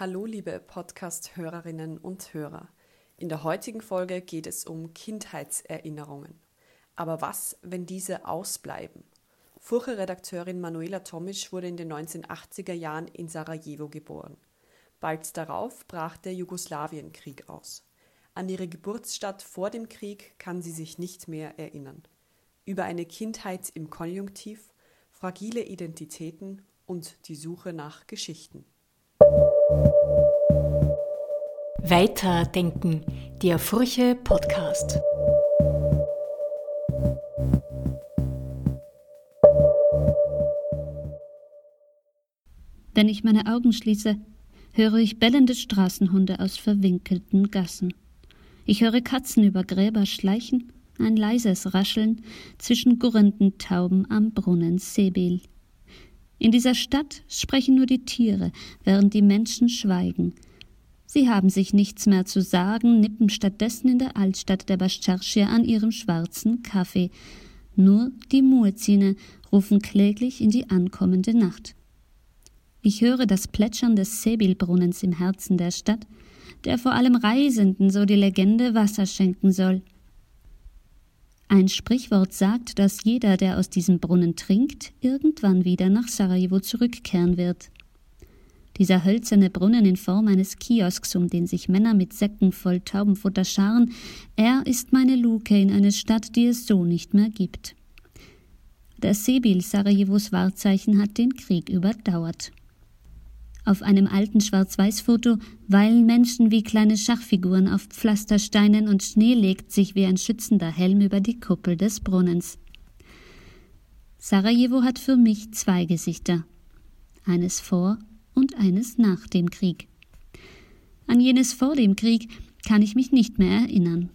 Hallo liebe Podcast-Hörerinnen und Hörer. In der heutigen Folge geht es um Kindheitserinnerungen. Aber was, wenn diese ausbleiben? Furche-Redakteurin Manuela Tomisch wurde in den 1980er Jahren in Sarajevo geboren. Bald darauf brach der Jugoslawienkrieg aus. An ihre Geburtsstadt vor dem Krieg kann sie sich nicht mehr erinnern. Über eine Kindheit im Konjunktiv, fragile Identitäten und die Suche nach Geschichten. Weiterdenken, der Furche Podcast. Wenn ich meine Augen schließe, höre ich bellende Straßenhunde aus verwinkelten Gassen. Ich höre Katzen über Gräber schleichen, ein leises Rascheln zwischen gurrenden Tauben am Brunnen Sebil. In dieser Stadt sprechen nur die Tiere, während die Menschen schweigen. Sie haben sich nichts mehr zu sagen, nippen stattdessen in der Altstadt der Bascharschir an ihrem schwarzen Kaffee. Nur die Muezzine rufen kläglich in die ankommende Nacht. Ich höre das Plätschern des Sebilbrunnens im Herzen der Stadt, der vor allem Reisenden, so die Legende, Wasser schenken soll. Ein Sprichwort sagt, dass jeder, der aus diesem Brunnen trinkt, irgendwann wieder nach Sarajevo zurückkehren wird. Dieser hölzerne Brunnen in Form eines Kiosks, um den sich Männer mit Säcken voll Taubenfutter scharen, er ist meine Luke in eine Stadt, die es so nicht mehr gibt. Der Sebil Sarajevos Wahrzeichen hat den Krieg überdauert. Auf einem alten Schwarz-Weiß-Foto weilen Menschen wie kleine Schachfiguren auf Pflastersteinen und Schnee legt sich wie ein schützender Helm über die Kuppel des Brunnens. Sarajevo hat für mich zwei Gesichter. Eines vor und eines nach dem Krieg. An jenes vor dem Krieg kann ich mich nicht mehr erinnern.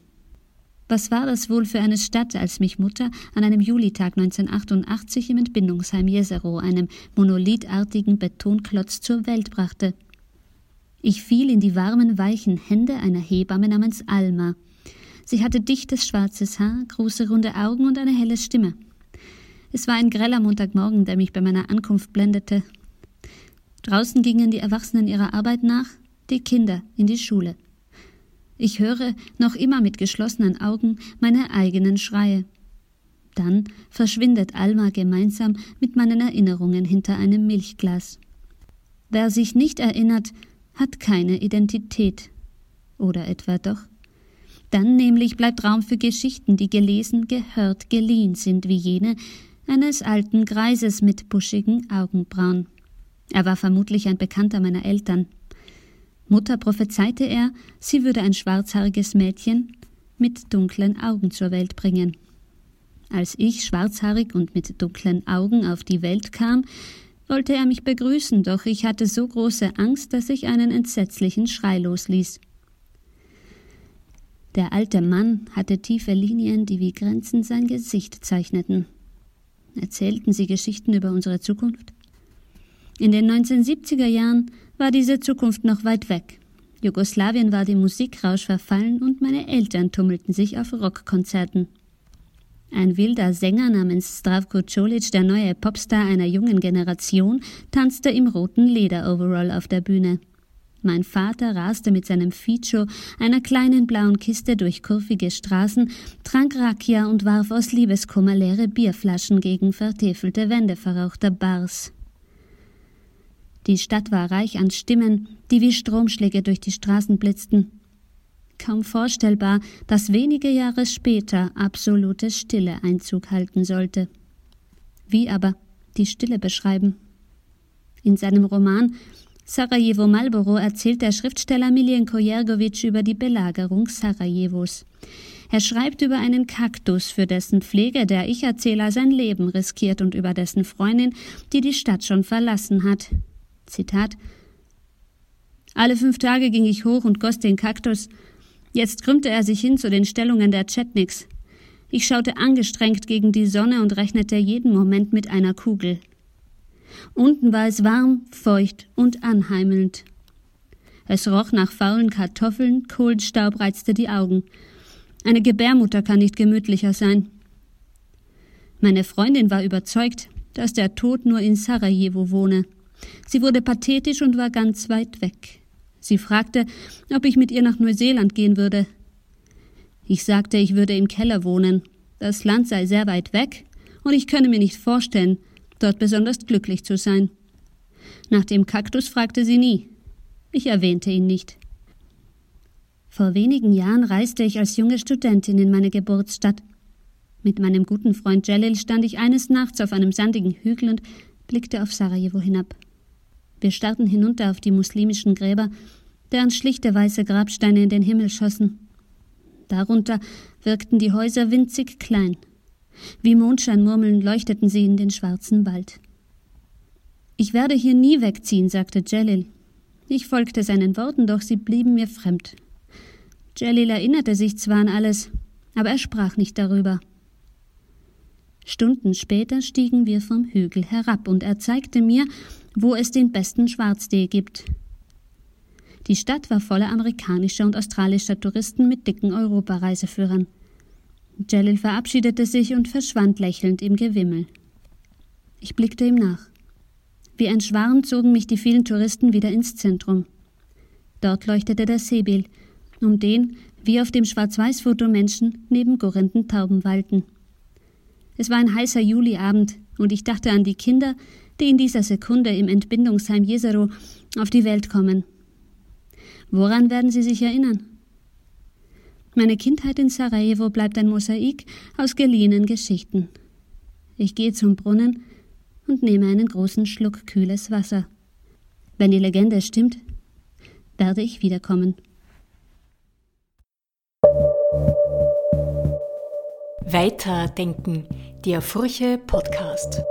Was war das wohl für eine Stadt, als mich Mutter an einem Julitag 1988 im Entbindungsheim Jesero, einem monolithartigen Betonklotz, zur Welt brachte? Ich fiel in die warmen, weichen Hände einer Hebamme namens Alma. Sie hatte dichtes schwarzes Haar, große runde Augen und eine helle Stimme. Es war ein greller Montagmorgen, der mich bei meiner Ankunft blendete. Draußen gingen die Erwachsenen ihrer Arbeit nach, die Kinder in die Schule. Ich höre noch immer mit geschlossenen Augen meine eigenen Schreie. Dann verschwindet Alma gemeinsam mit meinen Erinnerungen hinter einem Milchglas. Wer sich nicht erinnert, hat keine Identität. Oder etwa doch? Dann nämlich bleibt Raum für Geschichten, die gelesen, gehört, geliehen sind, wie jene eines alten Greises mit buschigen Augenbrauen. Er war vermutlich ein Bekannter meiner Eltern. Mutter prophezeite er, sie würde ein schwarzhaariges Mädchen mit dunklen Augen zur Welt bringen. Als ich schwarzhaarig und mit dunklen Augen auf die Welt kam, wollte er mich begrüßen, doch ich hatte so große Angst, dass ich einen entsetzlichen Schrei losließ. Der alte Mann hatte tiefe Linien, die wie Grenzen sein Gesicht zeichneten. Erzählten sie Geschichten über unsere Zukunft? In den 1970er Jahren war diese Zukunft noch weit weg. Jugoslawien war dem Musikrausch verfallen und meine Eltern tummelten sich auf Rockkonzerten. Ein wilder Sänger namens Stravko Colic, der neue Popstar einer jungen Generation, tanzte im roten Lederoverall auf der Bühne. Mein Vater raste mit seinem Ficho, einer kleinen blauen Kiste, durch kurvige Straßen, trank Rakia und warf aus Liebeskummer leere Bierflaschen gegen vertäfelte Wände verrauchter Bars. Die Stadt war reich an Stimmen, die wie Stromschläge durch die Straßen blitzten. Kaum vorstellbar, dass wenige Jahre später absolute Stille Einzug halten sollte. Wie aber die Stille beschreiben? In seinem Roman Sarajevo Malboro erzählt der Schriftsteller Miljenko Jergovic über die Belagerung Sarajevos. Er schreibt über einen Kaktus, für dessen Pflege der Ich-Erzähler sein Leben riskiert und über dessen Freundin, die die Stadt schon verlassen hat. Zitat Alle fünf Tage ging ich hoch und goss den Kaktus. Jetzt krümmte er sich hin zu den Stellungen der Chetniks. Ich schaute angestrengt gegen die Sonne und rechnete jeden Moment mit einer Kugel. Unten war es warm, feucht und anheimelnd. Es roch nach faulen Kartoffeln, Kohlenstaub reizte die Augen. Eine Gebärmutter kann nicht gemütlicher sein. Meine Freundin war überzeugt, dass der Tod nur in Sarajevo wohne. Sie wurde pathetisch und war ganz weit weg. Sie fragte, ob ich mit ihr nach Neuseeland gehen würde. Ich sagte, ich würde im Keller wohnen. Das Land sei sehr weit weg und ich könne mir nicht vorstellen, dort besonders glücklich zu sein. Nach dem Kaktus fragte sie nie. Ich erwähnte ihn nicht. Vor wenigen Jahren reiste ich als junge Studentin in meine Geburtsstadt. Mit meinem guten Freund Jalil stand ich eines Nachts auf einem sandigen Hügel und blickte auf Sarajevo hinab. Wir starrten hinunter auf die muslimischen Gräber, deren schlichte weiße Grabsteine in den Himmel schossen. Darunter wirkten die Häuser winzig klein. Wie Mondscheinmurmeln leuchteten sie in den schwarzen Wald. Ich werde hier nie wegziehen, sagte Jalil. Ich folgte seinen Worten, doch sie blieben mir fremd. Jalil erinnerte sich zwar an alles, aber er sprach nicht darüber. Stunden später stiegen wir vom Hügel herab und er zeigte mir, wo es den besten Schwarztee gibt. Die Stadt war voller amerikanischer und australischer Touristen mit dicken Europareiseführern. Jalil verabschiedete sich und verschwand lächelnd im Gewimmel. Ich blickte ihm nach. Wie ein Schwarm zogen mich die vielen Touristen wieder ins Zentrum. Dort leuchtete der Seebil, um den, wie auf dem Schwarz-Weiß-Foto Menschen neben gurrenden Tauben walten. Es war ein heißer Juliabend und ich dachte an die Kinder, die in dieser Sekunde im Entbindungsheim Jesero auf die Welt kommen. Woran werden Sie sich erinnern? Meine Kindheit in Sarajevo bleibt ein Mosaik aus geliehenen Geschichten. Ich gehe zum Brunnen und nehme einen großen Schluck kühles Wasser. Wenn die Legende stimmt, werde ich wiederkommen. Weiterdenken, der Furche Podcast.